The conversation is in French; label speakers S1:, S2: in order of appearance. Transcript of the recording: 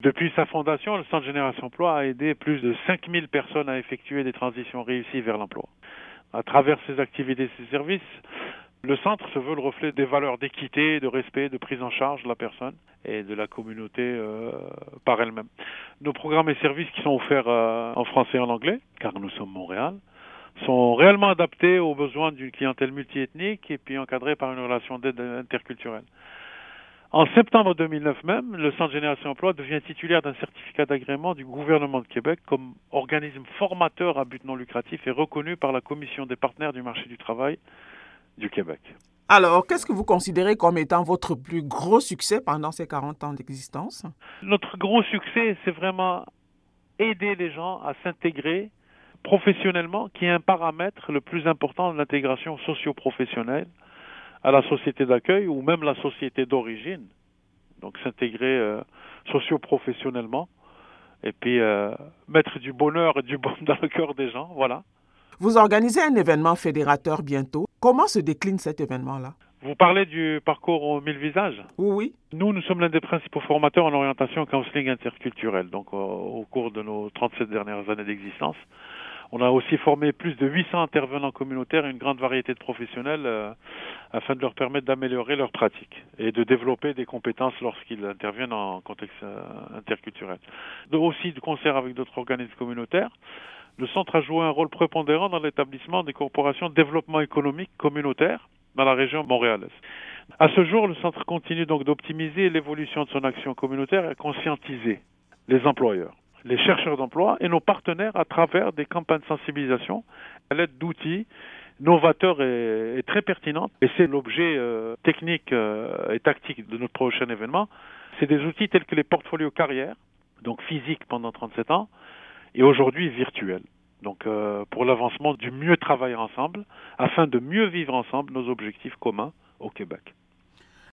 S1: Depuis sa fondation, le Centre Génération Emploi a aidé plus de 5000 personnes à effectuer des transitions réussies vers l'emploi. À travers ses activités et ses services, le centre se veut le reflet des valeurs d'équité, de respect, de prise en charge de la personne et de la communauté euh, par elle-même. Nos programmes et services qui sont offerts euh, en français et en anglais, car nous sommes Montréal, sont réellement adaptés aux besoins d'une clientèle multiethnique et puis encadrés par une relation d'aide interculturelle. En septembre 2009 même, le Centre Génération Emploi devient titulaire d'un certificat d'agrément du gouvernement de Québec comme organisme formateur à but non lucratif et reconnu par la Commission des partenaires du marché du travail du Québec.
S2: Alors, qu'est-ce que vous considérez comme étant votre plus gros succès pendant ces 40 ans d'existence?
S1: Notre gros succès, c'est vraiment aider les gens à s'intégrer professionnellement, qui est un paramètre le plus important de l'intégration socio-professionnelle à la société d'accueil ou même la société d'origine. Donc s'intégrer euh, socio-professionnellement et puis euh, mettre du bonheur et du bon dans le cœur des gens, voilà.
S2: Vous organisez un événement fédérateur bientôt. Comment se décline cet événement-là?
S1: Vous parlez du parcours aux mille visages?
S2: Oui, oui.
S1: Nous, nous sommes l'un des principaux formateurs en orientation counseling interculturel, donc au cours de nos 37 dernières années d'existence. On a aussi formé plus de 800 intervenants communautaires et une grande variété de professionnels euh, afin de leur permettre d'améliorer leurs pratiques et de développer des compétences lorsqu'ils interviennent en contexte euh, interculturel. aussi de concert avec d'autres organismes communautaires. Le centre a joué un rôle prépondérant dans l'établissement des corporations de développement économique communautaire dans la région montréalaise. À ce jour, le centre continue donc d'optimiser l'évolution de son action communautaire et conscientiser les employeurs les chercheurs d'emploi et nos partenaires à travers des campagnes de sensibilisation à l'aide d'outils novateurs et, très pertinents. Et c'est l'objet euh, technique euh, et tactique de notre prochain événement. C'est des outils tels que les portfolios carrières, donc physiques pendant 37 ans, et aujourd'hui virtuels. Donc euh, pour l'avancement du mieux travailler ensemble, afin de mieux vivre ensemble nos objectifs communs au Québec.